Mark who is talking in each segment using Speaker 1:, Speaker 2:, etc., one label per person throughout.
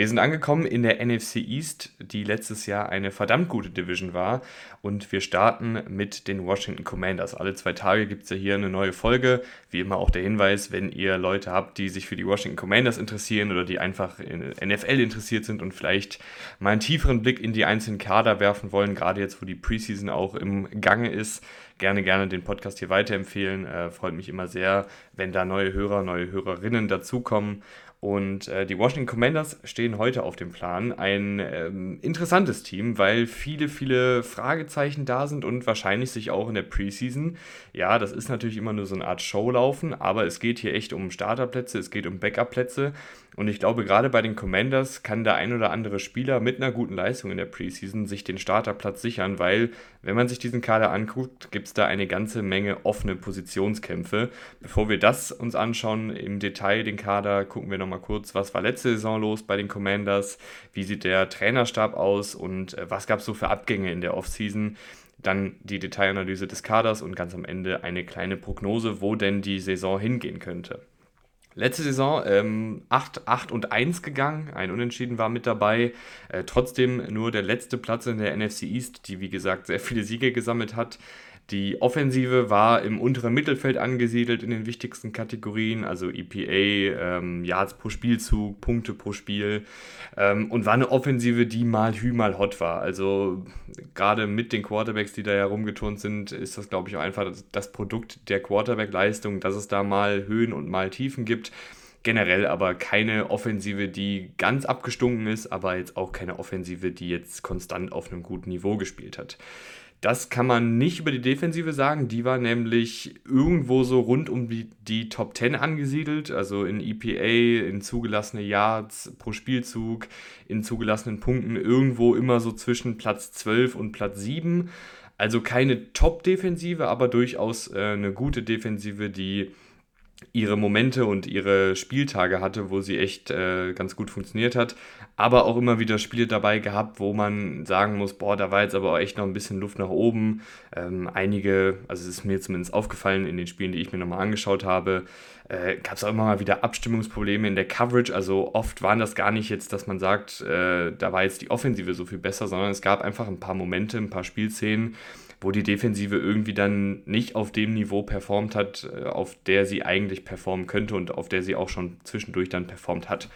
Speaker 1: Wir sind angekommen in der NFC East, die letztes Jahr eine verdammt gute Division war. Und wir starten mit den Washington Commanders. Alle zwei Tage gibt es ja hier eine neue Folge. Wie immer auch der Hinweis, wenn ihr Leute habt, die sich für die Washington Commanders interessieren oder die einfach in NFL interessiert sind und vielleicht mal einen tieferen Blick in die einzelnen Kader werfen wollen, gerade jetzt, wo die Preseason auch im Gange ist, gerne, gerne den Podcast hier weiterempfehlen. Äh, freut mich immer sehr, wenn da neue Hörer, neue Hörerinnen dazukommen. Und äh, die Washington Commanders stehen heute auf dem Plan. Ein ähm, interessantes Team, weil viele, viele Fragezeichen da sind und wahrscheinlich sich auch in der Preseason. Ja, das ist natürlich immer nur so eine Art Showlaufen, aber es geht hier echt um Starterplätze, es geht um Backup-Plätze. Und ich glaube, gerade bei den Commanders kann der ein oder andere Spieler mit einer guten Leistung in der Preseason sich den Starterplatz sichern, weil, wenn man sich diesen Kader anguckt, gibt es da eine ganze Menge offene Positionskämpfe. Bevor wir das uns anschauen im Detail, den Kader, gucken wir nochmal kurz, was war letzte Saison los bei den Commanders, wie sieht der Trainerstab aus und äh, was gab es so für Abgänge in der Offseason dann die Detailanalyse des Kaders und ganz am Ende eine kleine Prognose, wo denn die Saison hingehen könnte. Letzte Saison ähm, 8, 8 und 1 gegangen, ein Unentschieden war mit dabei. Äh, trotzdem nur der letzte Platz in der NFC East, die wie gesagt sehr viele Siege gesammelt hat. Die Offensive war im unteren Mittelfeld angesiedelt in den wichtigsten Kategorien, also EPA, ähm, Yards pro Spielzug, Punkte pro Spiel ähm, und war eine Offensive, die mal hü, mal hot war. Also gerade mit den Quarterbacks, die da herumgeturnt sind, ist das, glaube ich, auch einfach das, das Produkt der Quarterback-Leistung, dass es da mal Höhen und mal Tiefen gibt generell aber keine Offensive, die ganz abgestunken ist, aber jetzt auch keine Offensive, die jetzt konstant auf einem guten Niveau gespielt hat. Das kann man nicht über die Defensive sagen. Die war nämlich irgendwo so rund um die, die Top 10 angesiedelt, also in EPA, in zugelassene Yards pro Spielzug, in zugelassenen Punkten irgendwo immer so zwischen Platz 12 und Platz 7. Also keine Top-Defensive, aber durchaus äh, eine gute Defensive, die ihre Momente und ihre Spieltage hatte, wo sie echt äh, ganz gut funktioniert hat, aber auch immer wieder Spiele dabei gehabt, wo man sagen muss, boah, da war jetzt aber auch echt noch ein bisschen Luft nach oben. Ähm, einige, also es ist mir zumindest aufgefallen in den Spielen, die ich mir nochmal angeschaut habe, äh, gab es auch immer mal wieder Abstimmungsprobleme in der Coverage. Also oft waren das gar nicht jetzt, dass man sagt, äh, da war jetzt die Offensive so viel besser, sondern es gab einfach ein paar Momente, ein paar Spielszenen, wo die Defensive irgendwie dann nicht auf dem Niveau performt hat, äh, auf der sie eigentlich performen könnte und auf der sie auch schon zwischendurch dann performt hat.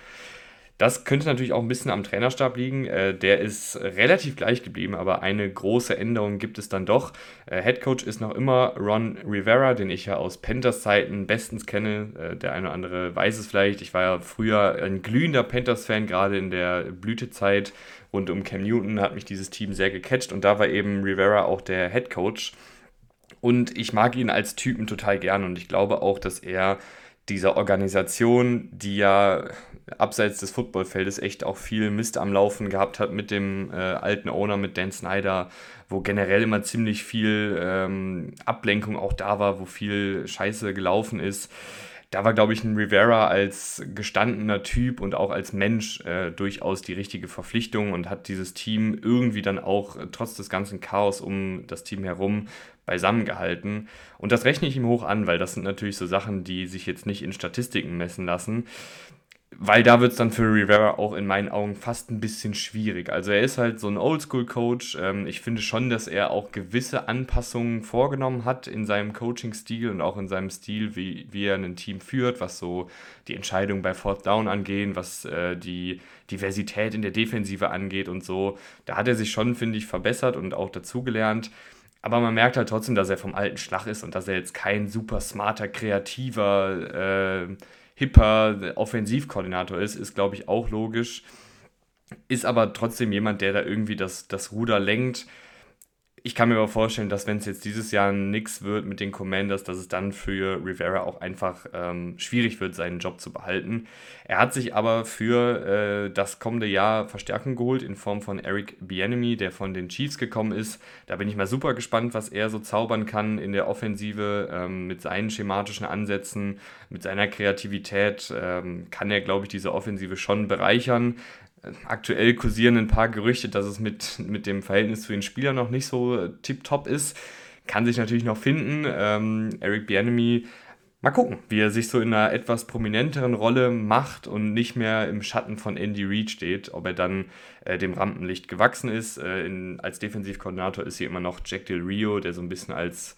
Speaker 1: Das könnte natürlich auch ein bisschen am Trainerstab liegen. Äh, der ist relativ gleich geblieben, aber eine große Änderung gibt es dann doch. Äh, Head Coach ist noch immer Ron Rivera, den ich ja aus Panthers Zeiten bestens kenne. Der eine oder andere weiß es vielleicht. Ich war ja früher ein glühender Panthers-Fan, gerade in der Blütezeit rund um Cam Newton hat mich dieses Team sehr gecatcht und da war eben Rivera auch der Head Coach. Und ich mag ihn als Typen total gern und ich glaube auch, dass er dieser Organisation, die ja abseits des Footballfeldes echt auch viel Mist am Laufen gehabt hat mit dem äh, alten Owner, mit Dan Snyder, wo generell immer ziemlich viel ähm, Ablenkung auch da war, wo viel Scheiße gelaufen ist. Da war, glaube ich, ein Rivera als gestandener Typ und auch als Mensch äh, durchaus die richtige Verpflichtung und hat dieses Team irgendwie dann auch äh, trotz des ganzen Chaos um das Team herum beisammengehalten. Und das rechne ich ihm hoch an, weil das sind natürlich so Sachen, die sich jetzt nicht in Statistiken messen lassen weil da wird es dann für Rivera auch in meinen Augen fast ein bisschen schwierig. Also er ist halt so ein Oldschool-Coach. Ähm, ich finde schon, dass er auch gewisse Anpassungen vorgenommen hat in seinem Coaching-Stil und auch in seinem Stil, wie, wie er ein Team führt, was so die Entscheidung bei Fourth Down angehen, was äh, die Diversität in der Defensive angeht und so. Da hat er sich schon, finde ich, verbessert und auch dazugelernt. Aber man merkt halt trotzdem, dass er vom alten Schlag ist und dass er jetzt kein super smarter, kreativer äh, hipper Offensivkoordinator ist, ist, glaube ich, auch logisch. Ist aber trotzdem jemand, der da irgendwie das, das Ruder lenkt. Ich kann mir aber vorstellen, dass wenn es jetzt dieses Jahr nichts wird mit den Commanders, dass es dann für Rivera auch einfach ähm, schwierig wird, seinen Job zu behalten. Er hat sich aber für äh, das kommende Jahr Verstärkung geholt in Form von Eric Bienemy, der von den Chiefs gekommen ist. Da bin ich mal super gespannt, was er so zaubern kann in der Offensive ähm, mit seinen schematischen Ansätzen, mit seiner Kreativität. Ähm, kann er, glaube ich, diese Offensive schon bereichern aktuell kursieren ein paar Gerüchte, dass es mit, mit dem Verhältnis zu den Spielern noch nicht so tipptopp ist. Kann sich natürlich noch finden. Ähm, Eric Bienemy, mal gucken, wie er sich so in einer etwas prominenteren Rolle macht und nicht mehr im Schatten von Andy Reid steht. Ob er dann äh, dem Rampenlicht gewachsen ist. Äh, in, als Defensivkoordinator ist hier immer noch Jack Del Rio, der so ein bisschen als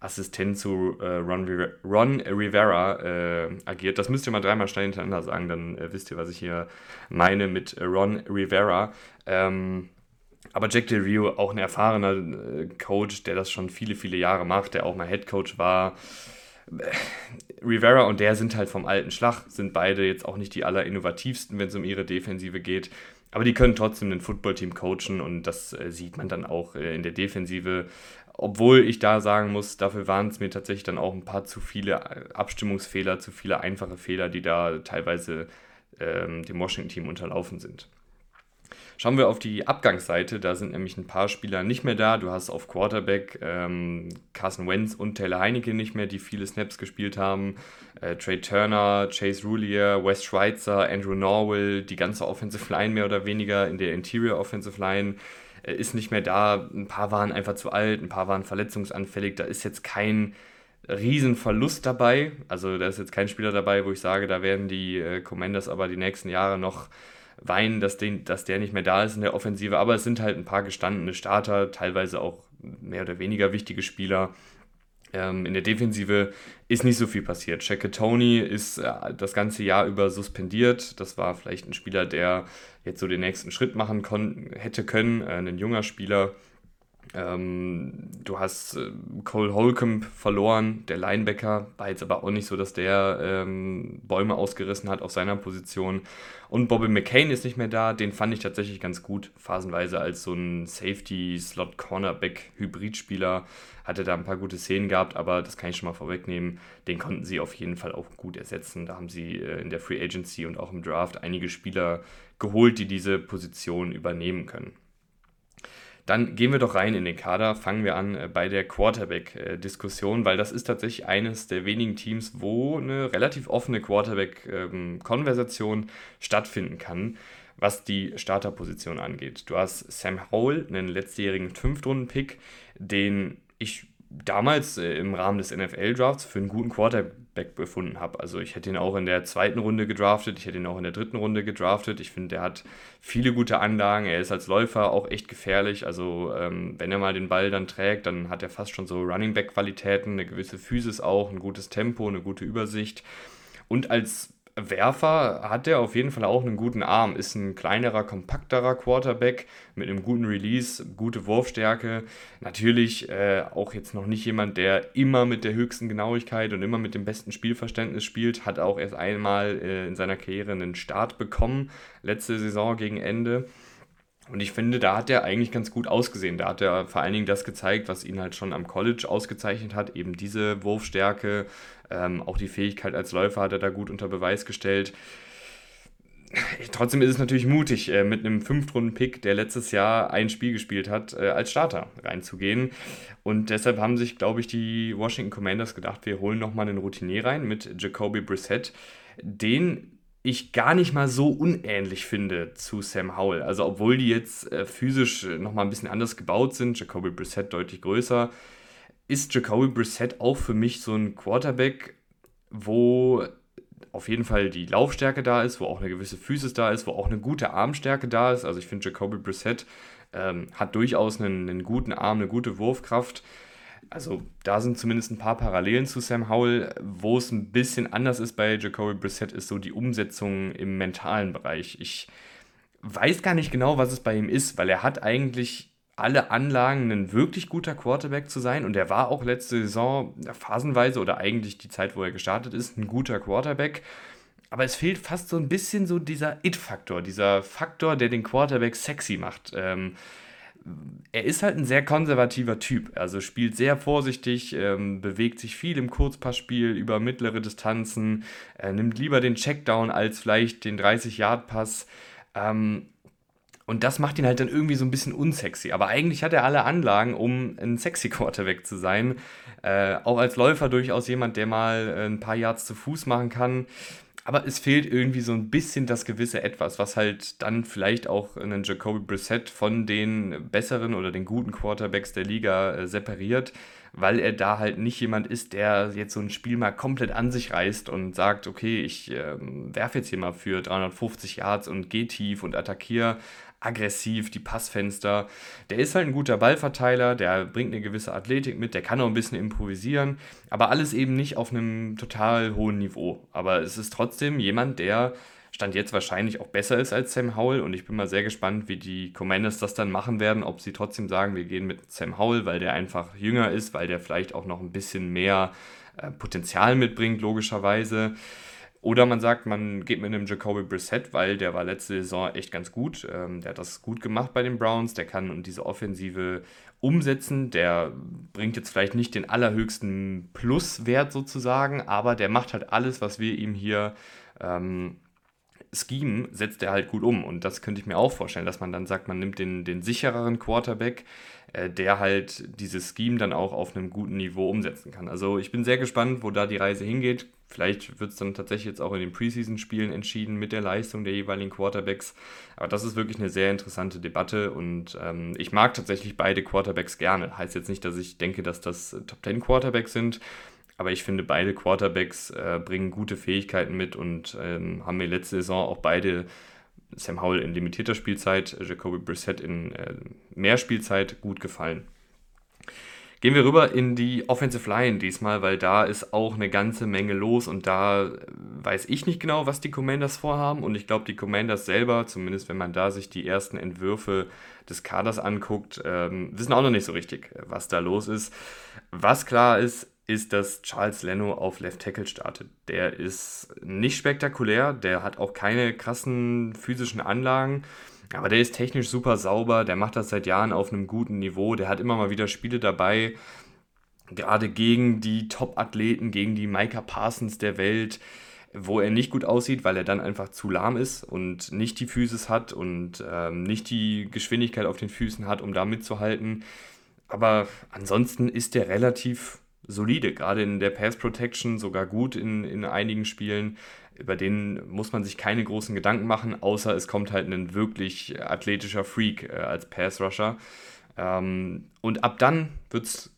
Speaker 1: Assistent zu äh, Ron, Ron, Rivera äh, agiert. Das müsst ihr mal dreimal schnell hintereinander sagen, dann äh, wisst ihr, was ich hier meine mit äh, Ron Rivera. Ähm, aber Jack Del Rio, auch ein erfahrener äh, Coach, der das schon viele, viele Jahre macht, der auch mal Head Coach war. Äh, Rivera und der sind halt vom alten Schlag, sind beide jetzt auch nicht die allerinnovativsten, wenn es um ihre Defensive geht. Aber die können trotzdem ein Footballteam coachen und das äh, sieht man dann auch äh, in der Defensive. Obwohl ich da sagen muss, dafür waren es mir tatsächlich dann auch ein paar zu viele äh, Abstimmungsfehler, zu viele einfache Fehler, die da teilweise ähm, dem Washington-Team unterlaufen sind. Schauen wir auf die Abgangsseite, da sind nämlich ein paar Spieler nicht mehr da. Du hast auf Quarterback ähm, Carson Wentz und Taylor Heineke nicht mehr, die viele Snaps gespielt haben. Äh, Trey Turner, Chase Roulier, Wes Schweitzer, Andrew Norwell, die ganze Offensive Line mehr oder weniger in der Interior Offensive Line ist nicht mehr da. Ein paar waren einfach zu alt, ein paar waren verletzungsanfällig. Da ist jetzt kein Riesenverlust dabei. Also da ist jetzt kein Spieler dabei, wo ich sage, da werden die äh, Commanders aber die nächsten Jahre noch weinen, dass, den, dass der nicht mehr da ist in der Offensive. Aber es sind halt ein paar gestandene Starter, teilweise auch mehr oder weniger wichtige Spieler. Ähm, in der Defensive ist nicht so viel passiert. Shaq Tony ist äh, das ganze Jahr über suspendiert. Das war vielleicht ein Spieler, der jetzt so den nächsten Schritt machen hätte können. Äh, ein junger Spieler, ähm, du hast äh, Cole Holcomb verloren, der Linebacker, war jetzt aber auch nicht so, dass der ähm, Bäume ausgerissen hat auf seiner Position. Und Bobby McCain ist nicht mehr da, den fand ich tatsächlich ganz gut, phasenweise als so ein Safety-Slot-Cornerback-Hybridspieler. Hatte da ein paar gute Szenen gehabt, aber das kann ich schon mal vorwegnehmen. Den konnten sie auf jeden Fall auch gut ersetzen. Da haben sie äh, in der Free Agency und auch im Draft einige Spieler geholt, die diese Position übernehmen können. Dann gehen wir doch rein in den Kader, fangen wir an äh, bei der Quarterback-Diskussion, weil das ist tatsächlich eines der wenigen Teams, wo eine relativ offene Quarterback-Konversation stattfinden kann, was die Starterposition angeht. Du hast Sam Howell, einen letztjährigen Fünftrunden-Pick, den ich damals äh, im Rahmen des NFL-Drafts für einen guten Quarterback befunden habe. Also ich hätte ihn auch in der zweiten Runde gedraftet, ich hätte ihn auch in der dritten Runde gedraftet. Ich finde, er hat viele gute Anlagen, er ist als Läufer auch echt gefährlich. Also ähm, wenn er mal den Ball dann trägt, dann hat er fast schon so Running Back-Qualitäten, eine gewisse Physis auch, ein gutes Tempo, eine gute Übersicht. Und als Werfer hat er auf jeden Fall auch einen guten Arm, ist ein kleinerer, kompakterer Quarterback mit einem guten Release, gute Wurfstärke. Natürlich äh, auch jetzt noch nicht jemand, der immer mit der höchsten Genauigkeit und immer mit dem besten Spielverständnis spielt, hat auch erst einmal äh, in seiner Karriere einen Start bekommen, letzte Saison gegen Ende. Und ich finde, da hat er eigentlich ganz gut ausgesehen. Da hat er vor allen Dingen das gezeigt, was ihn halt schon am College ausgezeichnet hat, eben diese Wurfstärke, ähm, auch die Fähigkeit als Läufer hat er da gut unter Beweis gestellt. Trotzdem ist es natürlich mutig, äh, mit einem Fünftrunden-Pick, der letztes Jahr ein Spiel gespielt hat, äh, als Starter reinzugehen. Und deshalb haben sich, glaube ich, die Washington Commanders gedacht, wir holen nochmal einen Routinier rein mit Jacoby Brissett, den ich gar nicht mal so unähnlich finde zu Sam Howell. Also obwohl die jetzt äh, physisch nochmal ein bisschen anders gebaut sind, Jacoby Brissett deutlich größer, ist Jacoby Brissett auch für mich so ein Quarterback, wo auf jeden Fall die Laufstärke da ist, wo auch eine gewisse Physis da ist, wo auch eine gute Armstärke da ist. Also ich finde, Jacoby Brissett ähm, hat durchaus einen, einen, guten Arm, eine gute Wurfkraft. Also da sind zumindest ein paar Parallelen zu Sam Howell. Wo es ein bisschen anders ist bei Jacoby Brissett, ist so die Umsetzung im mentalen Bereich. Ich weiß gar nicht genau, was es bei ihm ist, weil er hat eigentlich alle Anlagen ein wirklich guter Quarterback zu sein. Und er war auch letzte Saison phasenweise oder eigentlich die Zeit, wo er gestartet ist, ein guter Quarterback. Aber es fehlt fast so ein bisschen so dieser It-Faktor, dieser Faktor, der den Quarterback sexy macht. Ähm, er ist halt ein sehr konservativer Typ. Also spielt sehr vorsichtig, ähm, bewegt sich viel im Kurzpassspiel über mittlere Distanzen, äh, nimmt lieber den Checkdown als vielleicht den 30-Yard-Pass. Ähm, und das macht ihn halt dann irgendwie so ein bisschen unsexy. Aber eigentlich hat er alle Anlagen, um ein sexy Quarterback zu sein. Äh, auch als Läufer durchaus jemand, der mal äh, ein paar Yards zu Fuß machen kann. Aber es fehlt irgendwie so ein bisschen das gewisse Etwas, was halt dann vielleicht auch einen Jacoby Brissett von den besseren oder den guten Quarterbacks der Liga äh, separiert, weil er da halt nicht jemand ist, der jetzt so ein Spiel mal komplett an sich reißt und sagt, okay, ich äh, werfe jetzt hier mal für 350 Yards und gehe tief und attackiere aggressiv, die Passfenster. Der ist halt ein guter Ballverteiler, der bringt eine gewisse Athletik mit, der kann auch ein bisschen improvisieren, aber alles eben nicht auf einem total hohen Niveau. Aber es ist trotzdem jemand, der Stand jetzt wahrscheinlich auch besser ist als Sam Howell und ich bin mal sehr gespannt, wie die Commanders das dann machen werden, ob sie trotzdem sagen, wir gehen mit Sam Howell, weil der einfach jünger ist, weil der vielleicht auch noch ein bisschen mehr äh, Potenzial mitbringt, logischerweise. Oder man sagt, man geht mit einem Jacoby Brissett, weil der war letzte Saison echt ganz gut. Ähm, der hat das gut gemacht bei den Browns. Der kann diese Offensive umsetzen. Der bringt jetzt vielleicht nicht den allerhöchsten Pluswert sozusagen, aber der macht halt alles, was wir ihm hier ähm, Scheme setzt er halt gut um. Und das könnte ich mir auch vorstellen, dass man dann sagt, man nimmt den, den sichereren Quarterback, äh, der halt dieses Scheme dann auch auf einem guten Niveau umsetzen kann. Also ich bin sehr gespannt, wo da die Reise hingeht. Vielleicht wird es dann tatsächlich jetzt auch in den Preseason-Spielen entschieden mit der Leistung der jeweiligen Quarterbacks. Aber das ist wirklich eine sehr interessante Debatte und ähm, ich mag tatsächlich beide Quarterbacks gerne. Heißt jetzt nicht, dass ich denke, dass das Top 10 Quarterbacks sind, aber ich finde, beide Quarterbacks äh, bringen gute Fähigkeiten mit und ähm, haben mir letzte Saison auch beide, Sam Howell in limitierter Spielzeit, Jacoby Brissett in äh, mehr Spielzeit, gut gefallen. Gehen wir rüber in die Offensive Line diesmal, weil da ist auch eine ganze Menge los und da weiß ich nicht genau, was die Commanders vorhaben und ich glaube, die Commanders selber, zumindest wenn man da sich die ersten Entwürfe des Kaders anguckt, ähm, wissen auch noch nicht so richtig, was da los ist. Was klar ist, ist, dass Charles Leno auf Left Tackle startet. Der ist nicht spektakulär, der hat auch keine krassen physischen Anlagen, aber der ist technisch super sauber, der macht das seit Jahren auf einem guten Niveau, der hat immer mal wieder Spiele dabei, gerade gegen die Top-Athleten, gegen die Micah Parsons der Welt, wo er nicht gut aussieht, weil er dann einfach zu lahm ist und nicht die Physis hat und ähm, nicht die Geschwindigkeit auf den Füßen hat, um da mitzuhalten. Aber ansonsten ist der relativ solide, gerade in der Pass Protection sogar gut in, in einigen Spielen. Über den muss man sich keine großen Gedanken machen, außer es kommt halt ein wirklich athletischer Freak äh, als Pass Rusher. Ähm, und ab dann wird es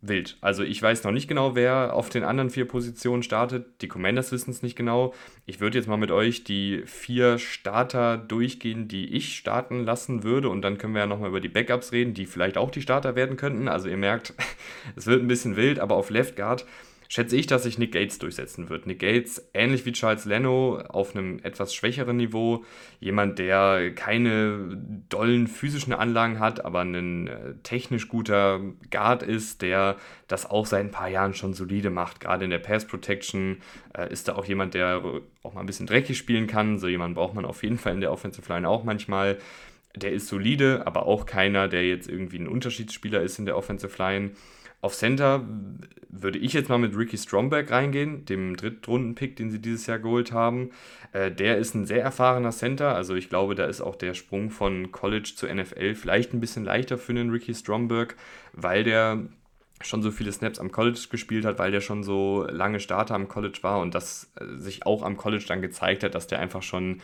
Speaker 1: wild. Also ich weiß noch nicht genau, wer auf den anderen vier Positionen startet. Die Commanders wissen es nicht genau. Ich würde jetzt mal mit euch die vier Starter durchgehen, die ich starten lassen würde. Und dann können wir ja nochmal über die Backups reden, die vielleicht auch die Starter werden könnten. Also ihr merkt, es wird ein bisschen wild, aber auf Left Guard schätze ich, dass sich Nick Gates durchsetzen wird. Nick Gates, ähnlich wie Charles Leno, auf einem etwas schwächeren Niveau. Jemand, der keine dollen physischen Anlagen hat, aber ein äh, technisch guter Guard ist, der das auch seit ein paar Jahren schon solide macht. Gerade in der Pass Protection äh, ist da auch jemand, der auch mal ein bisschen dreckig spielen kann. So jemand braucht man auf jeden Fall in der Offensive Line auch manchmal. Der ist solide, aber auch keiner, der jetzt irgendwie ein Unterschiedsspieler ist in der Offensive Line. Auf Center würde ich jetzt mal mit Ricky Stromberg reingehen, dem Drittrunden-Pick, den sie dieses Jahr geholt haben. Äh, der ist ein sehr erfahrener Center, also ich glaube, da ist auch der Sprung von College zu NFL vielleicht ein bisschen leichter für einen Ricky Stromberg, weil der schon so viele Snaps am College gespielt hat, weil der schon so lange Starter am College war und das äh, sich auch am College dann gezeigt hat, dass der einfach schon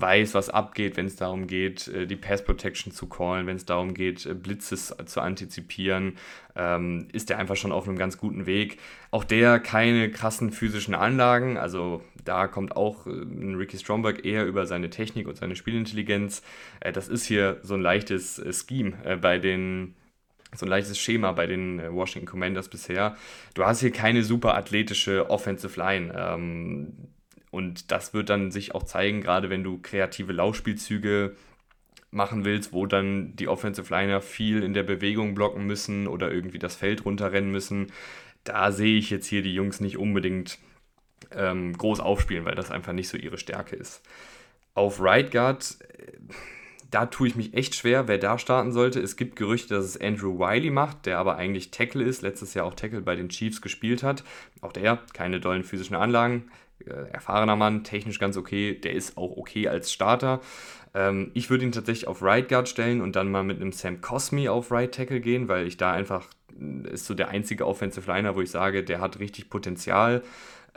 Speaker 1: weiß, was abgeht, wenn es darum geht, äh, die Pass Protection zu callen, wenn es darum geht, äh, Blitzes zu antizipieren, ähm, ist er einfach schon auf einem ganz guten Weg. Auch der keine krassen physischen Anlagen, also da kommt auch äh, Ricky Stromberg eher über seine Technik und seine Spielintelligenz. Äh, das ist hier so ein leichtes äh, Scheme äh, bei den so ein leichtes Schema bei den Washington Commanders bisher. Du hast hier keine super athletische Offensive Line. Ähm, und das wird dann sich auch zeigen, gerade wenn du kreative Laufspielzüge machen willst, wo dann die Offensive Liner viel in der Bewegung blocken müssen oder irgendwie das Feld runterrennen müssen. Da sehe ich jetzt hier die Jungs nicht unbedingt ähm, groß aufspielen, weil das einfach nicht so ihre Stärke ist. Auf Right Guard, äh, da tue ich mich echt schwer, wer da starten sollte. Es gibt Gerüchte, dass es Andrew Wiley macht, der aber eigentlich Tackle ist, letztes Jahr auch Tackle bei den Chiefs gespielt hat. Auch der, keine dollen physischen Anlagen, erfahrener Mann, technisch ganz okay, der ist auch okay als Starter. Ähm, ich würde ihn tatsächlich auf Right Guard stellen und dann mal mit einem Sam Cosmi auf Right Tackle gehen, weil ich da einfach, äh, ist so der einzige Offensive Liner, wo ich sage, der hat richtig Potenzial.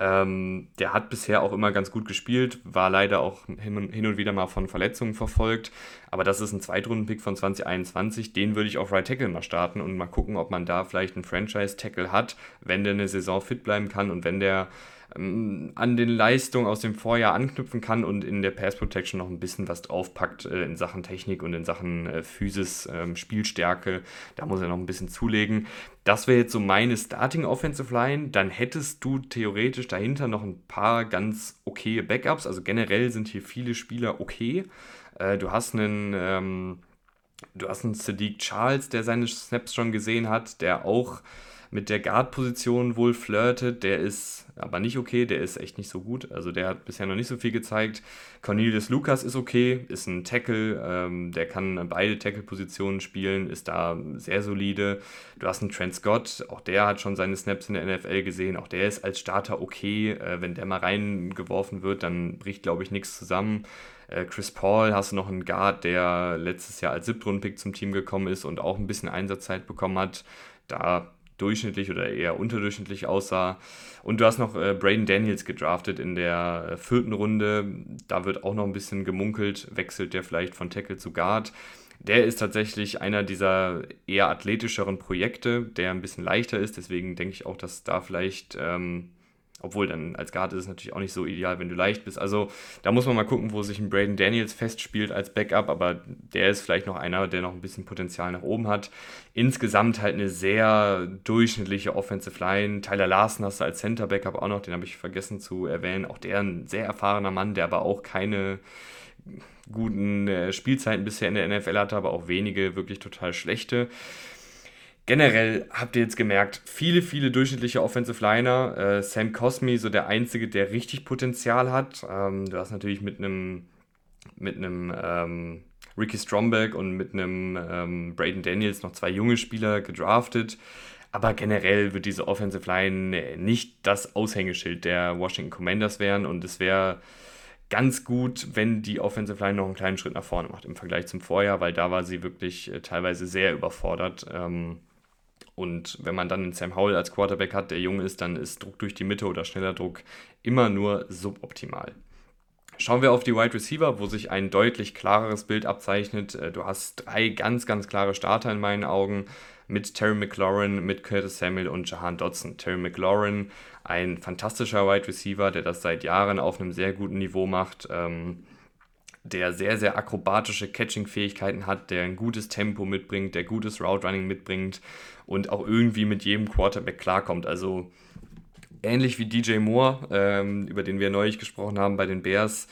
Speaker 1: Ähm, der hat bisher auch immer ganz gut gespielt, war leider auch hin und, hin und wieder mal von Verletzungen verfolgt. Aber das ist ein Zweitrunden-Pick von 2021. Den würde ich auf Right Tackle mal starten und mal gucken, ob man da vielleicht einen Franchise-Tackle hat, wenn der eine Saison fit bleiben kann und wenn der ähm, an den Leistungen aus dem Vorjahr anknüpfen kann und in der Pass Protection noch ein bisschen was draufpackt äh, in Sachen Technik und in Sachen äh, Physis, äh, Spielstärke. Da muss er noch ein bisschen zulegen. Das wäre jetzt so meine Starting Offensive Line. Dann hättest du theoretisch dahinter noch ein paar ganz okaye Backups. Also generell sind hier viele Spieler okay. Äh, du hast einen. Ähm, Du hast einen Sadiq Charles, der seine Snaps schon gesehen hat, der auch mit der Guard-Position wohl flirtet. Der ist aber nicht okay, der ist echt nicht so gut. Also der hat bisher noch nicht so viel gezeigt. Cornelius Lucas ist okay, ist ein Tackle, ähm, der kann beide Tackle-Positionen spielen, ist da sehr solide. Du hast einen Trent Scott, auch der hat schon seine Snaps in der NFL gesehen, auch der ist als Starter okay. Äh, wenn der mal reingeworfen wird, dann bricht, glaube ich, nichts zusammen. Äh, Chris Paul hast du noch einen Guard, der letztes Jahr als Siebtrunden-Pick zum Team gekommen ist und auch ein bisschen Einsatzzeit bekommen hat. Da durchschnittlich oder eher unterdurchschnittlich aussah. Und du hast noch äh, Braden Daniels gedraftet in der äh, vierten Runde. Da wird auch noch ein bisschen gemunkelt, wechselt der vielleicht von Tackle zu Guard. Der ist tatsächlich einer dieser eher athletischeren Projekte, der ein bisschen leichter ist. Deswegen denke ich auch, dass da vielleicht ähm, obwohl dann als Guard ist es natürlich auch nicht so ideal, wenn du leicht bist. Also da muss man mal gucken, wo sich ein Braden Daniels festspielt als Backup, aber der ist vielleicht noch einer, der noch ein bisschen Potenzial nach oben hat. Insgesamt halt eine sehr durchschnittliche Offensive Line. Tyler Larson hast du als Center Backup auch noch, den habe ich vergessen zu erwähnen. Auch der ein sehr erfahrener Mann, der aber auch keine guten äh, Spielzeiten bisher in der NFL hatte, aber auch wenige wirklich total schlechte. Generell habt ihr jetzt gemerkt, viele, viele durchschnittliche Offensive Liner. Äh, Sam Cosmi, so der einzige, der richtig Potenzial hat. Ähm, du hast natürlich mit einem mit ähm, Ricky Stromberg und mit einem ähm, Braden Daniels noch zwei junge Spieler gedraftet. Aber generell wird diese Offensive Line nicht das Aushängeschild der Washington Commanders werden und es wäre ganz gut, wenn die Offensive Line noch einen kleinen Schritt nach vorne macht im Vergleich zum Vorjahr, weil da war sie wirklich äh, teilweise sehr überfordert. Ähm, und wenn man dann einen Sam Howell als Quarterback hat, der jung ist, dann ist Druck durch die Mitte oder schneller Druck immer nur suboptimal. Schauen wir auf die Wide Receiver, wo sich ein deutlich klareres Bild abzeichnet. Äh, du hast drei ganz, ganz klare Starter in meinen Augen mit Terry McLaurin, mit Curtis Samuel und Jahan Dodson. Terry McLaurin, ein fantastischer Wide Receiver, der das seit Jahren auf einem sehr guten Niveau macht. Ähm, der sehr, sehr akrobatische Catching-Fähigkeiten hat, der ein gutes Tempo mitbringt, der gutes Route-Running mitbringt und auch irgendwie mit jedem Quarterback klarkommt. Also ähnlich wie DJ Moore, ähm, über den wir neulich gesprochen haben bei den Bears,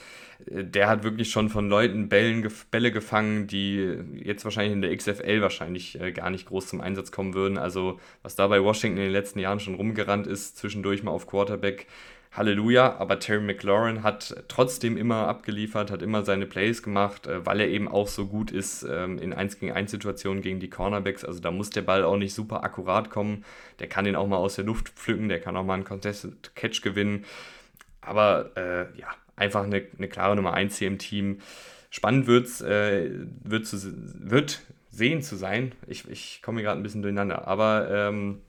Speaker 1: äh, der hat wirklich schon von Leuten Bällen, Bälle gefangen, die jetzt wahrscheinlich in der XFL wahrscheinlich äh, gar nicht groß zum Einsatz kommen würden. Also was da bei Washington in den letzten Jahren schon rumgerannt ist, zwischendurch mal auf Quarterback, Halleluja, aber Terry McLaurin hat trotzdem immer abgeliefert, hat immer seine Plays gemacht, äh, weil er eben auch so gut ist ähm, in 1 gegen 1 Situationen gegen die Cornerbacks. Also da muss der Ball auch nicht super akkurat kommen. Der kann den auch mal aus der Luft pflücken, der kann auch mal einen Contested Catch gewinnen. Aber äh, ja, einfach eine, eine, klare Nummer 1 hier im Team. Spannend wird's, äh, wird, zu, wird sehen zu sein. Ich, ich komme gerade ein bisschen durcheinander. Aber ähm,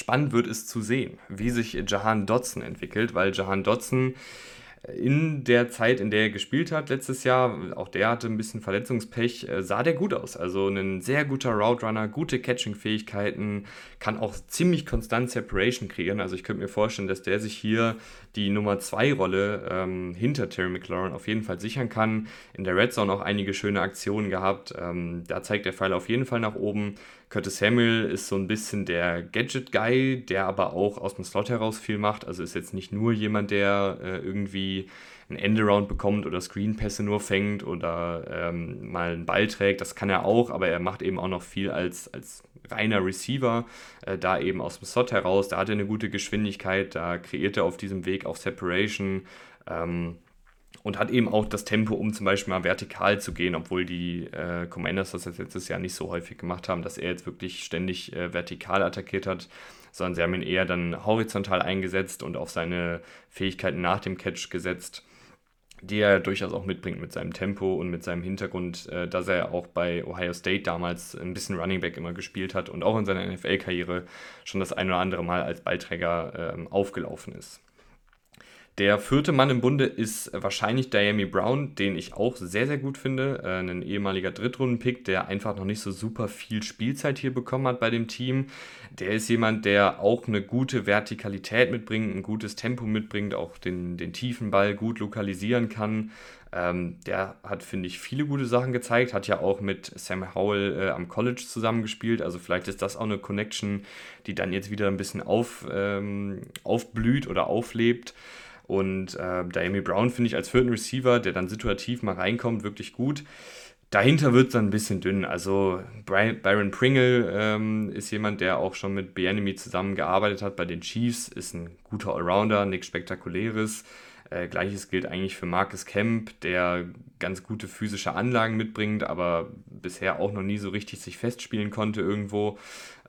Speaker 1: Spannend wird es zu sehen, wie sich Jahan Dodson entwickelt, weil Jahan Dodson in der Zeit, in der er gespielt hat letztes Jahr, auch der hatte ein bisschen Verletzungspech, äh, sah der gut aus. Also ein sehr guter Route Runner, gute Catching-Fähigkeiten, kann auch ziemlich konstant Separation kreieren. Also ich könnte mir vorstellen, dass der sich hier die Nummer 2 Rolle ähm, hinter Terry McLaurin auf jeden Fall sichern kann. In der Red Zone auch einige schöne Aktionen gehabt. Ähm, da zeigt der Pfeil auf jeden Fall nach oben. Curtis Samuel ist so ein bisschen der Gadget-Guy, der aber auch aus dem Slot heraus viel macht. Also ist jetzt nicht nur jemand, der äh, irgendwie ein Endaround bekommt oder Screenpässe nur fängt oder ähm, mal einen Ball trägt. Das kann er auch, aber er macht eben auch noch viel als, als reiner Receiver, äh, da eben aus dem Slot heraus. Da hat er eine gute Geschwindigkeit, da kreiert er auf diesem Weg auch Separation. Ähm, und hat eben auch das Tempo, um zum Beispiel mal vertikal zu gehen, obwohl die äh, Commanders das letztes Jahr nicht so häufig gemacht haben, dass er jetzt wirklich ständig äh, vertikal attackiert hat, sondern sie haben ihn eher dann horizontal eingesetzt und auf seine Fähigkeiten nach dem Catch gesetzt, die er durchaus auch mitbringt mit seinem Tempo und mit seinem Hintergrund, äh, dass er auch bei Ohio State damals ein bisschen Running Back immer gespielt hat und auch in seiner NFL-Karriere schon das ein oder andere Mal als Ballträger ähm, aufgelaufen ist. Der vierte Mann im Bunde ist wahrscheinlich Diami Brown, den ich auch sehr, sehr gut finde. Äh, ein ehemaliger Drittrunden-Pick, der einfach noch nicht so super viel Spielzeit hier bekommen hat bei dem Team. Der ist jemand, der auch eine gute Vertikalität mitbringt, ein gutes Tempo mitbringt, auch den, den tiefen Ball gut lokalisieren kann. Ähm, der hat, finde ich, viele gute Sachen gezeigt, hat ja auch mit Sam Howell äh, am College zusammengespielt. Also vielleicht ist das auch eine Connection, die dann jetzt wieder ein bisschen auf, ähm, aufblüht oder auflebt. Und äh, Diami Brown finde ich als vierten Receiver, der dann situativ mal reinkommt, wirklich gut. Dahinter wird es dann ein bisschen dünn. Also Byron Pringle ähm, ist jemand, der auch schon mit Bienemy zusammengearbeitet hat bei den Chiefs, ist ein guter Allrounder, nichts Spektakuläres. Äh, Gleiches gilt eigentlich für Marcus Kemp, der ganz gute physische Anlagen mitbringt, aber bisher auch noch nie so richtig sich festspielen konnte irgendwo.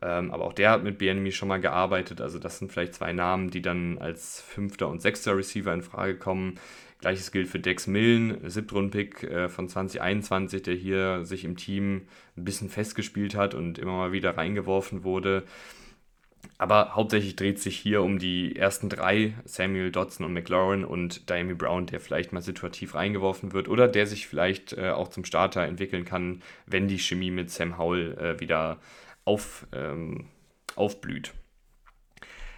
Speaker 1: Ähm, aber auch der hat mit BNMI schon mal gearbeitet. Also das sind vielleicht zwei Namen, die dann als fünfter und sechster Receiver in Frage kommen. Gleiches gilt für Dex Millen, Siebtrundpick äh, von 2021, der hier sich im Team ein bisschen festgespielt hat und immer mal wieder reingeworfen wurde. Aber hauptsächlich dreht sich hier um die ersten drei, Samuel Dodson und McLaurin und Diami Brown, der vielleicht mal situativ reingeworfen wird oder der sich vielleicht äh, auch zum Starter entwickeln kann, wenn die Chemie mit Sam Howell äh, wieder auf, ähm, aufblüht.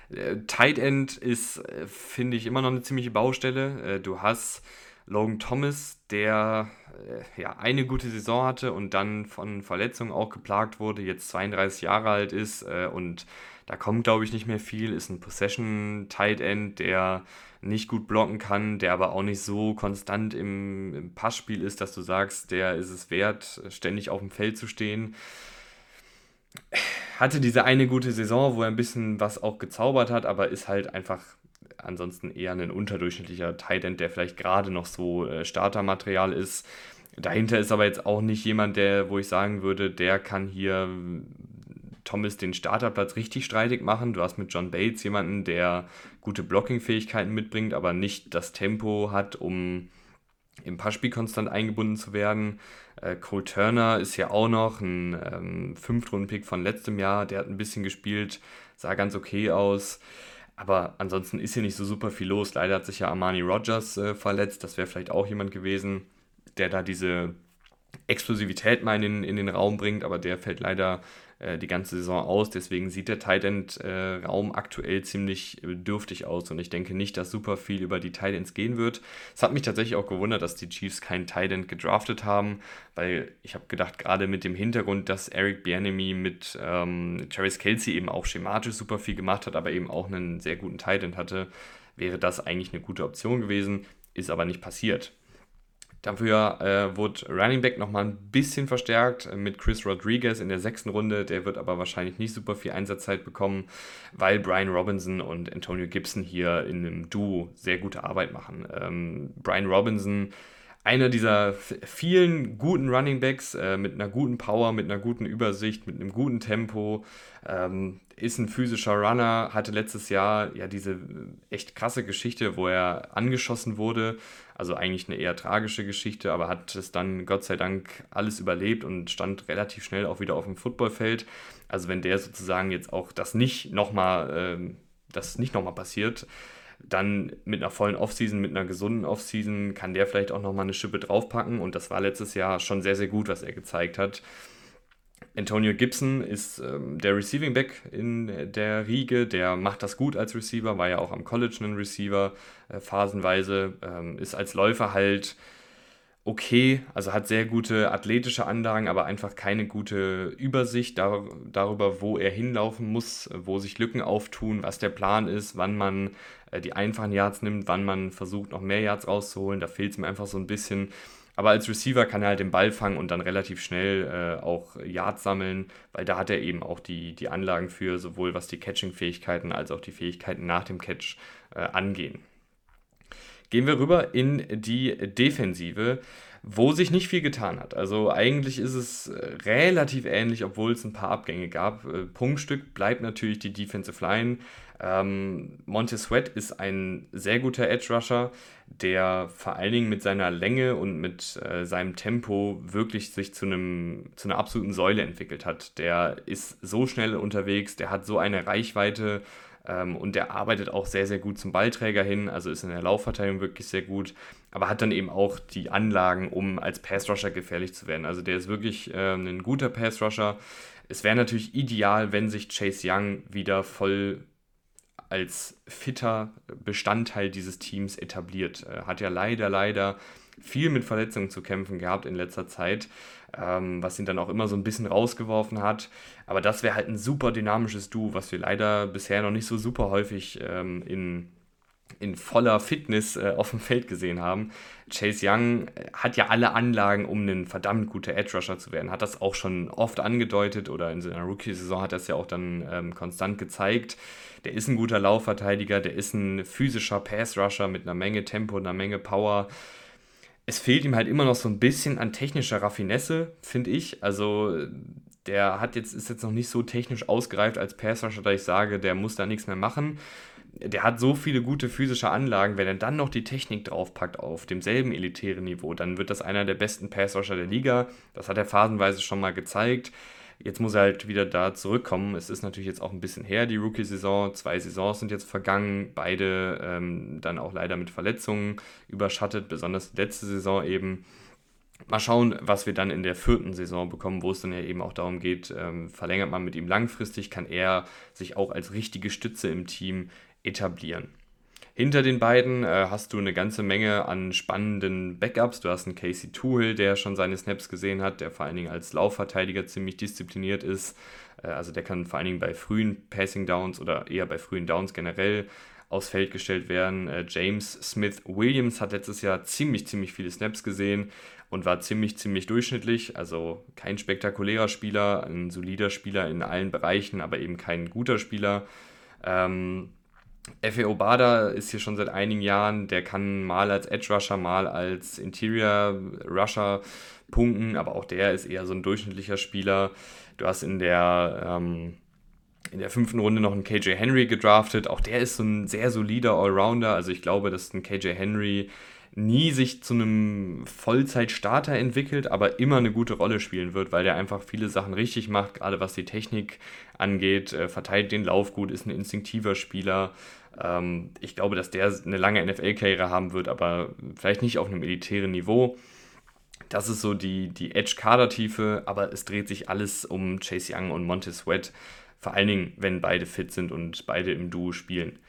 Speaker 1: Äh, Tight End ist, äh, finde ich, immer noch eine ziemliche Baustelle. Äh, du hast Logan Thomas, der äh, ja eine gute Saison hatte und dann von Verletzungen auch geplagt wurde, jetzt 32 Jahre alt ist äh, und da kommt, glaube ich, nicht mehr viel. Ist ein Possession Tight End, der nicht gut blocken kann, der aber auch nicht so konstant im, im Passspiel ist, dass du sagst, der ist es wert, ständig auf dem Feld zu stehen hatte diese eine gute Saison, wo er ein bisschen was auch gezaubert hat, aber ist halt einfach ansonsten eher ein unterdurchschnittlicher Tight End, der vielleicht gerade noch so äh, Startermaterial ist. Dahinter ist aber jetzt auch nicht jemand, der, wo ich sagen würde, der kann hier Thomas den Starterplatz richtig streitig machen. Du hast mit John Bates jemanden, der gute Blocking-Fähigkeiten mitbringt, aber nicht das Tempo hat, um im Passspiel konstant eingebunden zu werden. Äh, Cole Turner ist ja auch noch ein ähm, Fünftrunden-Pick von letztem Jahr. Der hat ein bisschen gespielt, sah ganz okay aus. Aber ansonsten ist hier nicht so super viel los. Leider hat sich ja Armani Rogers äh, verletzt. Das wäre vielleicht auch jemand gewesen, der da diese Explosivität mal in den, in den Raum bringt. Aber der fällt leider äh, die ganze Saison aus. Deswegen sieht der Tight End äh, aktuell ziemlich dürftig aus und ich denke nicht, dass super viel über die Tight Ends gehen wird. Es hat mich tatsächlich auch gewundert, dass die Chiefs keinen Tight End gedraftet haben, weil ich habe gedacht, gerade mit dem Hintergrund, dass Eric Bianemi mit ähm, Travis Kelsey eben auch schematisch super viel gemacht hat, aber eben auch einen sehr guten Tight End hatte, wäre das eigentlich eine gute Option gewesen, ist aber nicht passiert. Dafür äh, wurde Running Back nochmal ein bisschen verstärkt äh, mit Chris Rodriguez in der sechsten Runde. Der wird aber wahrscheinlich nicht super viel Einsatzzeit bekommen, weil Brian Robinson und Antonio Gibson hier in einem Duo sehr gute Arbeit machen. Ähm, Brian Robinson einer dieser vielen guten Running Backs äh, mit einer guten Power, mit einer guten Übersicht, mit einem guten Tempo, ähm, ist ein physischer Runner, hatte letztes Jahr ja diese echt krasse Geschichte, wo er angeschossen wurde, also eigentlich eine eher tragische Geschichte, aber hat es dann Gott sei Dank alles überlebt und stand relativ schnell auch wieder auf dem Footballfeld. Also wenn der sozusagen jetzt auch das nicht nochmal, äh, das nicht nochmal passiert, dann mit einer vollen Offseason, mit einer gesunden Offseason kann der vielleicht auch nochmal eine Schippe draufpacken. Und das war letztes Jahr schon sehr, sehr gut, was er gezeigt hat. Antonio Gibson ist ähm, der Receiving Back in der Riege, der macht das gut als Receiver, war ja auch am College ein Receiver äh, phasenweise, ähm, ist als Läufer halt okay, also hat sehr gute athletische Anlagen, aber einfach keine gute Übersicht dar darüber, wo er hinlaufen muss, wo sich Lücken auftun, was der Plan ist, wann man äh, die einfachen Yards nimmt, wann man versucht, noch mehr Yards rauszuholen. Da fehlt es mir einfach so ein bisschen. Aber als Receiver kann er halt den Ball fangen und dann relativ schnell äh, auch Yards sammeln, weil da hat er eben auch die, die Anlagen für, sowohl was die Catching-Fähigkeiten als auch die Fähigkeiten nach dem Catch äh, angehen. Gehen wir rüber in die Defensive, wo sich nicht viel getan hat. Also eigentlich ist es äh, relativ ähnlich, obwohl es ein paar Abgänge gab. Äh, Punktstück bleibt natürlich die Defensive Line. Ähm, Montez Sweat ist ein sehr guter Edge Rusher, der vor allen Dingen mit seiner Länge und mit äh, seinem Tempo wirklich sich zu, einem, zu einer absoluten Säule entwickelt hat. Der ist so schnell unterwegs, der hat so eine Reichweite ähm, und der arbeitet auch sehr, sehr gut zum Ballträger hin, also ist in der Laufverteilung wirklich sehr gut, aber hat dann eben auch die Anlagen, um als Pass-Rusher gefährlich zu werden. Also der ist wirklich äh, ein guter Pass-Rusher. Es wäre natürlich ideal, wenn sich Chase Young wieder voll als fitter Bestandteil dieses Teams etabliert. Er hat ja leider, leider viel mit Verletzungen zu kämpfen gehabt in letzter Zeit, ähm, was ihn dann auch immer so ein bisschen rausgeworfen hat. Aber das wäre halt ein super dynamisches Duo, was wir leider bisher noch nicht so super häufig ähm, in, in voller Fitness äh, auf dem Feld gesehen haben. Chase Young äh, hat ja alle Anlagen, um ein verdammt guter Edge Rusher zu werden. Hat das auch schon oft angedeutet oder in seiner Rookie-Saison hat es ja auch dann ähm, konstant gezeigt. Der ist ein guter Laufverteidiger, der ist ein physischer Pass-Rusher mit einer Menge Tempo, einer Menge Power. Es fehlt ihm halt immer noch so ein bisschen an technischer Raffinesse, finde ich. Also der hat jetzt, ist jetzt noch nicht so technisch ausgereift als Pass-Rusher, dass ich sage, der muss da nichts mehr machen. Der hat so viele gute physische Anlagen, wenn er dann noch die Technik draufpackt auf demselben elitären Niveau, dann wird das einer der besten Pass-Rusher der Liga. Das hat er phasenweise schon mal gezeigt. Jetzt muss er halt wieder da zurückkommen. Es ist natürlich jetzt auch ein bisschen her, die Rookie-Saison. Zwei Saisons sind jetzt vergangen, beide ähm, dann auch leider mit Verletzungen überschattet, besonders die letzte Saison eben. Mal schauen, was wir dann in der vierten Saison bekommen, wo es dann ja eben auch darum geht, ähm, verlängert man mit ihm langfristig, kann er sich auch als richtige Stütze im Team etablieren. Hinter den beiden äh, hast du eine ganze Menge an spannenden Backups. Du hast einen Casey Tuhl, der schon seine Snaps gesehen hat, der vor allen Dingen als Laufverteidiger ziemlich diszipliniert ist. Äh, also der kann vor allen Dingen bei frühen Passing Downs oder eher bei frühen Downs generell aufs Feld gestellt werden. Äh, James Smith Williams hat letztes Jahr ziemlich, ziemlich viele Snaps gesehen und war ziemlich, ziemlich durchschnittlich. Also kein spektakulärer Spieler, ein solider Spieler in allen Bereichen, aber eben kein guter Spieler. Ähm, Efe Obada ist hier schon seit einigen Jahren, der kann mal als Edge Rusher, mal als Interior Rusher punkten, aber auch der ist eher so ein durchschnittlicher Spieler. Du hast in der, ähm, in der fünften Runde noch einen KJ Henry gedraftet, auch der ist so ein sehr solider Allrounder, also ich glaube, dass ein KJ Henry nie sich zu einem Vollzeitstarter entwickelt, aber immer eine gute Rolle spielen wird, weil der einfach viele Sachen richtig macht, gerade was die Technik angeht, äh, verteilt den Lauf gut, ist ein instinktiver Spieler. Ähm, ich glaube, dass der eine lange NFL-Karriere haben wird, aber vielleicht nicht auf einem elitären Niveau. Das ist so die, die Edge-Kadertiefe, aber es dreht sich alles um Chase Young und Montez Sweat, vor allen Dingen, wenn beide fit sind und beide im Duo spielen.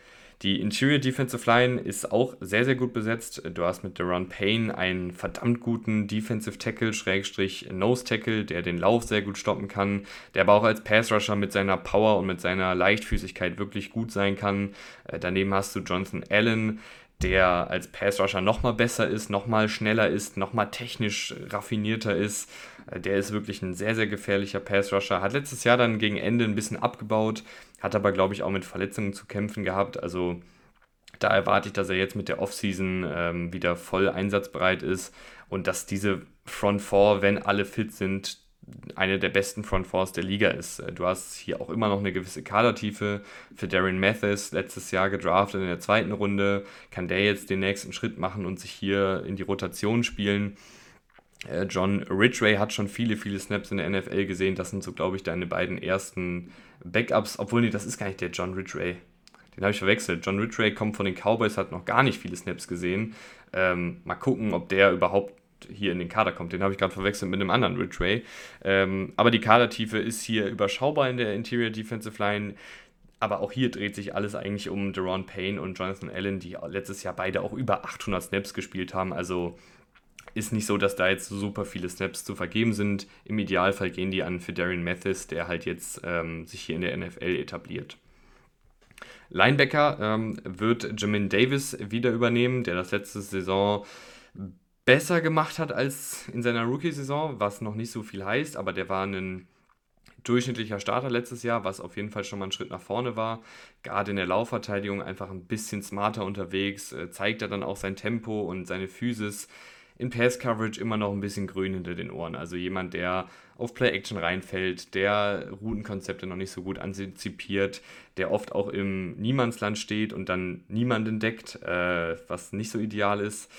Speaker 1: Die Interior Defensive Line ist auch sehr, sehr gut besetzt. Du hast mit Deron Payne einen verdammt guten Defensive Tackle, Schrägstrich Nose Tackle, der den Lauf sehr gut stoppen kann, der aber auch als Pass Rusher mit seiner Power und mit seiner Leichtfüßigkeit wirklich gut sein kann. Äh, daneben hast du Jonathan Allen, der als Pass-Rusher nochmal besser ist, nochmal schneller ist, nochmal technisch raffinierter ist. Äh, der ist wirklich ein sehr, sehr gefährlicher Pass-Rusher. Hat letztes Jahr dann gegen Ende ein bisschen abgebaut, hat aber, glaube ich, auch mit Verletzungen zu kämpfen gehabt. Also da erwarte ich, dass er jetzt mit der Offseason ähm, wieder voll einsatzbereit ist und dass diese Front Four, wenn alle fit sind, eine der besten Front Fours der Liga ist. Äh, du hast hier auch immer noch eine gewisse Kadertiefe. Für Darren Mathis letztes Jahr gedraftet in der zweiten Runde. Kann der jetzt den nächsten Schritt machen und sich hier in die Rotation spielen? Äh, John Ridgway hat schon viele, viele Snaps in der NFL gesehen. Das sind so, glaube ich, deine beiden ersten Backups. Obwohl, nee, das ist gar nicht der John Ridgway. Den habe ich verwechselt. John Ridgway kommt von den Cowboys, hat noch gar nicht viele Snaps gesehen. Ähm, mal gucken, ob der überhaupt hier in den Kader kommt. Den habe ich gerade verwechselt mit einem anderen Ridgeway. Ähm, aber die Kadertiefe ist hier überschaubar in der Interior Defensive Line. Aber auch hier dreht sich alles eigentlich um Deron Payne und Jonathan Allen, die letztes Jahr beide auch über 800 Snaps gespielt haben. Also ist nicht so, dass da jetzt super viele Snaps zu vergeben sind. Im Idealfall gehen die an für Darren Mathis, der halt jetzt ähm, sich hier in der NFL etabliert. Linebacker ähm, wird Jamin Davis wieder übernehmen, der das letzte Saison besser gemacht hat als in seiner Rookie-Saison, was noch nicht so viel heißt, aber der war ein durchschnittlicher Starter letztes Jahr, was auf jeden Fall schon mal ein Schritt nach vorne war. Gerade in der Laufverteidigung einfach ein bisschen smarter unterwegs, äh, zeigt er dann auch sein Tempo und seine Physis. In Pass Coverage immer noch ein bisschen grün hinter den Ohren. Also jemand, der auf Play Action reinfällt, der Routenkonzepte noch nicht so gut antizipiert, der oft auch im Niemandsland steht und dann niemanden deckt, äh, was nicht so ideal ist.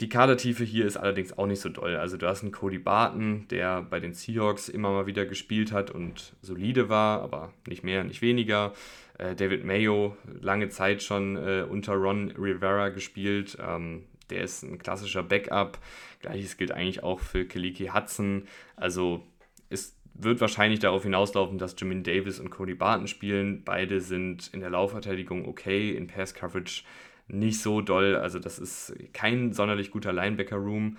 Speaker 1: Die Kadertiefe hier ist allerdings auch nicht so doll. Also du hast einen Cody Barton, der bei den Seahawks immer mal wieder gespielt hat und solide war, aber nicht mehr, nicht weniger. Äh, David Mayo, lange Zeit schon äh, unter Ron Rivera gespielt. Ähm, der ist ein klassischer Backup. Gleiches gilt eigentlich auch für Keliki Hudson. Also es wird wahrscheinlich darauf hinauslaufen, dass Jamin Davis und Cody Barton spielen. Beide sind in der Laufverteidigung okay, in Pass Coverage nicht so doll. Also das ist kein sonderlich guter Linebacker-Room.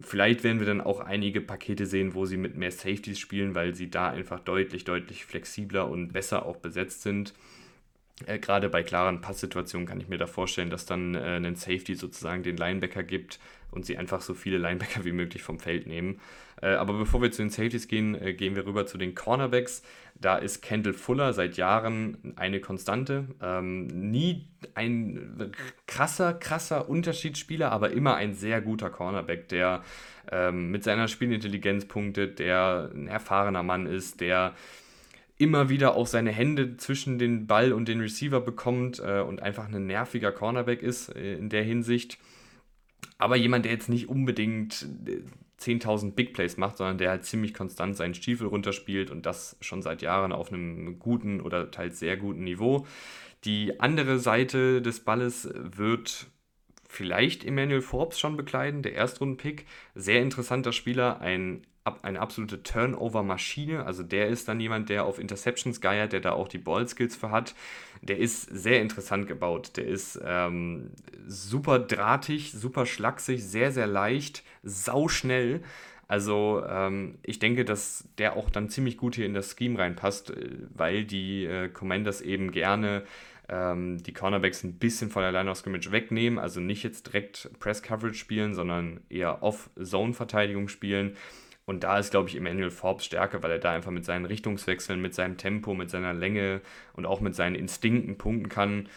Speaker 1: Vielleicht werden wir dann auch einige Pakete sehen, wo sie mit mehr Safeties spielen, weil sie da einfach deutlich, deutlich flexibler und besser auch besetzt sind. Äh, Gerade bei klaren Passsituationen kann ich mir da vorstellen, dass dann äh, ein Safety sozusagen den Linebacker gibt und sie einfach so viele Linebacker wie möglich vom Feld nehmen. Äh, aber bevor wir zu den Safeties gehen, äh, gehen wir rüber zu den Cornerbacks. Da ist Kendall Fuller seit Jahren eine Konstante. Ähm, nie ein krasser, krasser Unterschiedsspieler, aber immer ein sehr guter Cornerback, der ähm, mit seiner Spielintelligenz punktet, der ein erfahrener Mann ist, der immer wieder auch seine Hände zwischen den Ball und den Receiver bekommt äh, und einfach ein nerviger Cornerback ist äh, in der Hinsicht. Aber jemand, der jetzt nicht unbedingt äh, 10.000 Big Plays macht, sondern der halt ziemlich konstant seinen Stiefel runterspielt und das schon seit Jahren auf einem guten oder teils sehr guten Niveau. Die andere Seite des Balles wird vielleicht Emmanuel Forbes schon bekleiden, der Erstrunden-Pick. Sehr interessanter Spieler, ein, eine absolute Turnover-Maschine. Also der ist dann jemand, der auf Interceptions geiert, der da auch die Ball-Skills für hat. Der ist sehr interessant gebaut. Der ist ähm, super drahtig, super schlaksig, sehr, sehr leicht, sauschnell. Also ähm, ich denke, dass der auch dann ziemlich gut hier in das Scheme reinpasst, äh, weil die äh, Commanders eben gerne ähm, die Cornerbacks ein bisschen von der Line of Scrimmage wegnehmen, also nicht jetzt direkt Press Coverage spielen, sondern eher Off-Zone-Verteidigung spielen. Und da ist, glaube ich, Emmanuel Forbes stärker, weil er da einfach mit seinen Richtungswechseln, mit seinem Tempo, mit seiner Länge und auch mit seinen Instinkten punkten kann.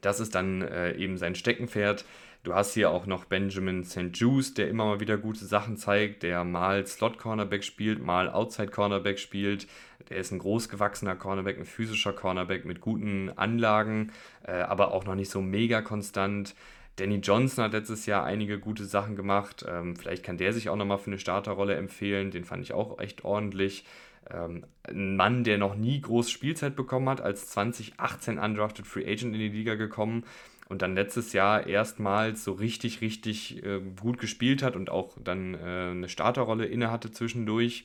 Speaker 1: Das ist dann äh, eben sein Steckenpferd. Du hast hier auch noch Benjamin St. Juice, der immer mal wieder gute Sachen zeigt, der mal Slot Cornerback spielt, mal Outside Cornerback spielt. Der ist ein großgewachsener Cornerback, ein physischer Cornerback mit guten Anlagen, äh, aber auch noch nicht so mega konstant. Danny Johnson hat letztes Jahr einige gute Sachen gemacht. Ähm, vielleicht kann der sich auch nochmal für eine Starterrolle empfehlen. Den fand ich auch echt ordentlich. Ähm, ein Mann, der noch nie groß Spielzeit bekommen hat, als 2018 undrafted Free Agent in die Liga gekommen und dann letztes Jahr erstmals so richtig, richtig äh, gut gespielt hat und auch dann äh, eine Starterrolle inne hatte zwischendurch.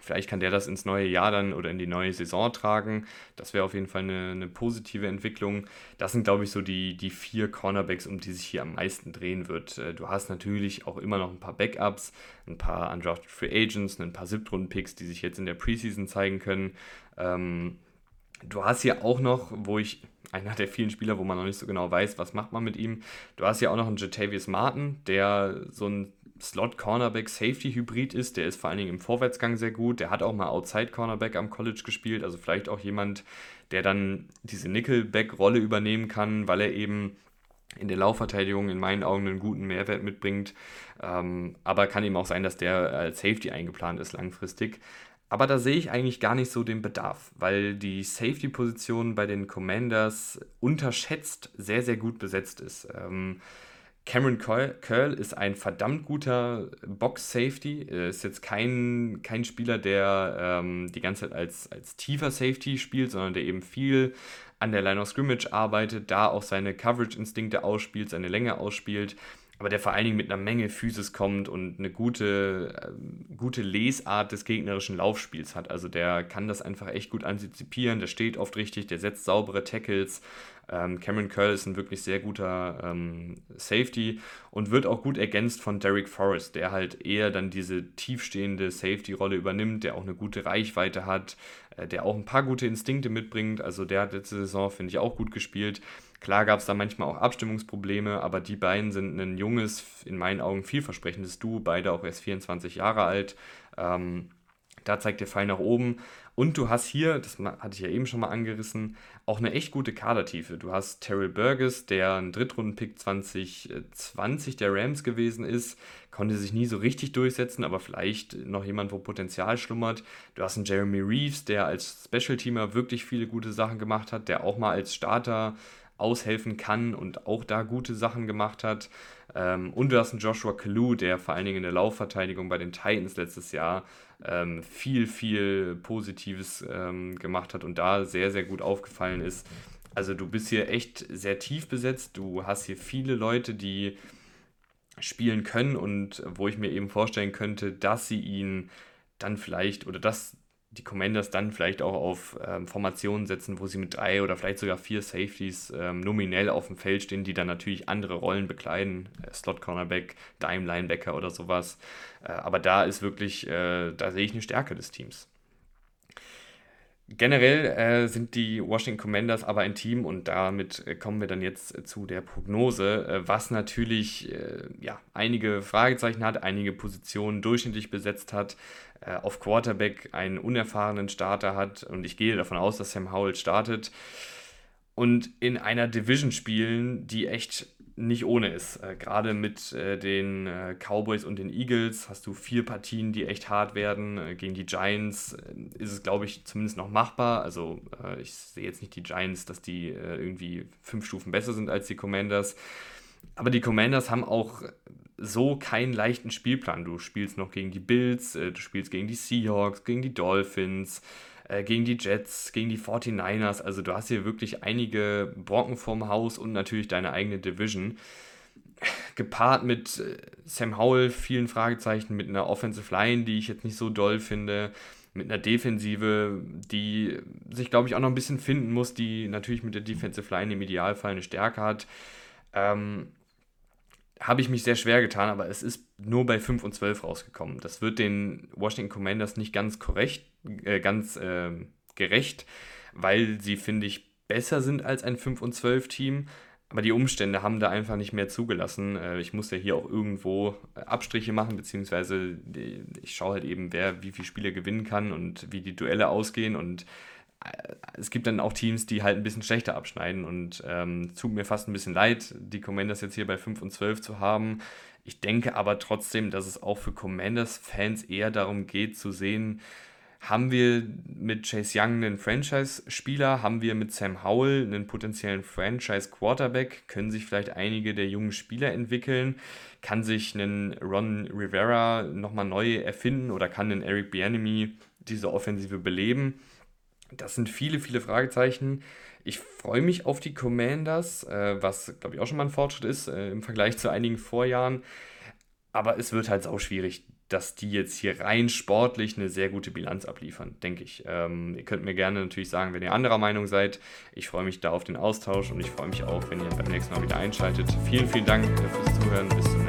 Speaker 1: Vielleicht kann der das ins neue Jahr dann oder in die neue Saison tragen. Das wäre auf jeden Fall eine, eine, positive Entwicklung. Das sind, glaube ich, so die, die vier Cornerbacks, um die sich hier am meisten drehen wird. Äh, du hast natürlich auch immer noch ein paar Backups, ein paar Undrafted Free Agents, ein paar Siebtrunden-Picks, die sich jetzt in der Preseason zeigen können. Ähm, du hast hier auch noch, wo ich einer der vielen Spieler, wo man noch nicht so genau weiß, was macht man mit ihm. Du hast ja auch noch einen Jatavius Martin, der so ein Slot-Cornerback-Safety-Hybrid ist. Der ist vor allen Dingen im Vorwärtsgang sehr gut. Der hat auch mal Outside-Cornerback am College gespielt. Also vielleicht auch jemand, der dann diese Nickelback-Rolle übernehmen kann, weil er eben in der Laufverteidigung in meinen Augen einen guten Mehrwert mitbringt. Ähm, aber kann eben auch sein, dass der als Safety eingeplant ist langfristig. Aber da sehe ich eigentlich gar nicht so den Bedarf, weil die Safety-Position bei den Commanders unterschätzt sehr, sehr gut besetzt ist. Ähm, Cameron Curl ist ein verdammt guter Box-Safety. Ist jetzt kein, kein Spieler, der ähm, die ganze Zeit als, als tiefer Safety spielt, sondern der eben viel an der Line of Scrimmage arbeitet, da auch seine Coverage-Instinkte ausspielt, seine Länge ausspielt aber der vor allen Dingen mit einer Menge Physis kommt und eine gute, äh, gute Lesart des gegnerischen Laufspiels hat. Also der kann das einfach echt gut antizipieren, der steht oft richtig, der setzt saubere Tackles. Ähm, Cameron Curl ist ein wirklich sehr guter ähm, Safety und wird auch gut ergänzt von Derek Forrest, der halt eher dann diese tiefstehende Safety-Rolle übernimmt, der auch eine gute Reichweite hat, äh, der auch ein paar gute Instinkte mitbringt. Also der hat letzte Saison, finde ich, auch gut gespielt. Klar gab es da manchmal auch Abstimmungsprobleme, aber die beiden sind ein junges, in meinen Augen vielversprechendes Duo, beide auch erst 24 Jahre alt. Ähm, Da zeigt der Fall nach oben. Und du hast hier, das hatte ich ja eben schon mal angerissen, auch eine echt gute Kadertiefe. Du hast Terrell Burgess, der ein Drittrunden-Pick 2020 der Rams gewesen ist, konnte sich nie so richtig durchsetzen, aber vielleicht noch jemand, wo Potenzial schlummert. Du hast einen Jeremy Reeves, der als Special-Teamer wirklich viele gute Sachen gemacht hat, der auch mal als Starter aushelfen kann und auch da gute Sachen gemacht hat. Ähm, und du hast einen Joshua Kalu, der vor allen Dingen in der Laufverteidigung bei den Titans letztes Jahr ähm, viel, viel Positives ähm, gemacht hat und da sehr, sehr gut aufgefallen ist. Also du bist hier echt sehr tief besetzt. Du hast hier viele Leute, die spielen können und wo ich mir eben vorstellen könnte, dass sie ihn dann vielleicht oder dass die Commanders dann vielleicht auch auf ähm, Formationen setzen, wo sie mit drei oder vielleicht sogar vier Safeties ähm, nominell auf dem Feld stehen, die dann natürlich andere Rollen bekleiden, äh, Slot Cornerback, Dime Linebacker oder sowas. Äh, aber da ist wirklich, äh, da sehe ich eine Stärke des Teams. Generell äh, sind die Washington Commanders aber ein Team und damit äh, kommen wir dann jetzt zu der Prognose, äh, was natürlich ja, einige Fragezeichen hat, einige Positionen durchschnittlich besetzt hat äh, auf Quarterback einen unerfahrenen Starter hat und ich gehe davon aus, dass Sam Howell startet und in einer Division spielen, die echt nicht ohne ist. Äh, Gerade mit äh, den äh, Cowboys und den Eagles hast du vier Partien, die echt hart werden. Gegen die Giants ist es, glaube ich, zumindest noch machbar. Also ich sehe jetzt nicht die Giants, dass die irgendwie fünf Stufen besser sind als die Commanders. Aber die Commanders haben auch so keinen leichten Spielplan. Du spielst noch gegen die Bills, du spielst gegen die Seahawks, gegen die Dolphins, äh, gegen die Jets, gegen die 49ers. Also du hast hier wirklich einige Brocken vorm Haus und natürlich deine eigene Division. Gepaart mit äh, Sam Howell, vielen Fragezeichen, mit einer Offensive Line, die ich jetzt nicht so doll finde, mit einer Defensive, die sich, glaube ich, auch noch ein bisschen finden muss, die natürlich mit der Defensive Line im Idealfall eine Stärke hat. Ähm, habe ich mich sehr schwer getan, aber es ist nur bei 5 und 12 rausgekommen. Das wird den Washington Commanders nicht ganz korrekt, äh, ganz äh, gerecht, weil sie, finde ich, besser sind als ein 5 und 12 Team. Aber die Umstände haben da einfach nicht mehr zugelassen. Äh, ich muss ja hier auch irgendwo äh, Abstriche machen, beziehungsweise ich schaue halt eben, wer wie viele Spiele gewinnen kann und wie die Duelle ausgehen. Und es gibt dann auch Teams, die halt ein bisschen schlechter abschneiden und ähm, tut mir fast ein bisschen leid, die Commanders jetzt hier bei 5 und 12 zu haben. Ich denke aber trotzdem, dass es auch für Commanders-Fans eher darum geht zu sehen, haben wir mit Chase Young einen Franchise-Spieler, haben wir mit Sam Howell einen potenziellen Franchise-Quarterback, können sich vielleicht einige der jungen Spieler entwickeln, kann sich ein Ron Rivera nochmal neu erfinden oder kann ein Eric Bieniemy diese Offensive beleben das sind viele, viele Fragezeichen. Ich freue mich auf die Commanders, äh, was, glaube ich, auch schon mal ein Fortschritt ist äh, im Vergleich zu einigen Vorjahren. Aber es wird halt auch schwierig, dass die jetzt hier rein sportlich eine sehr gute Bilanz abliefern, denke ich. Ähm, ihr könnt mir gerne natürlich sagen, wenn ihr anderer Meinung seid. Ich freue mich da auf den Austausch und ich freue mich auch, wenn ihr beim nächsten Mal wieder einschaltet. Vielen, vielen Dank fürs Zuhören. Bis zum nächsten Mal.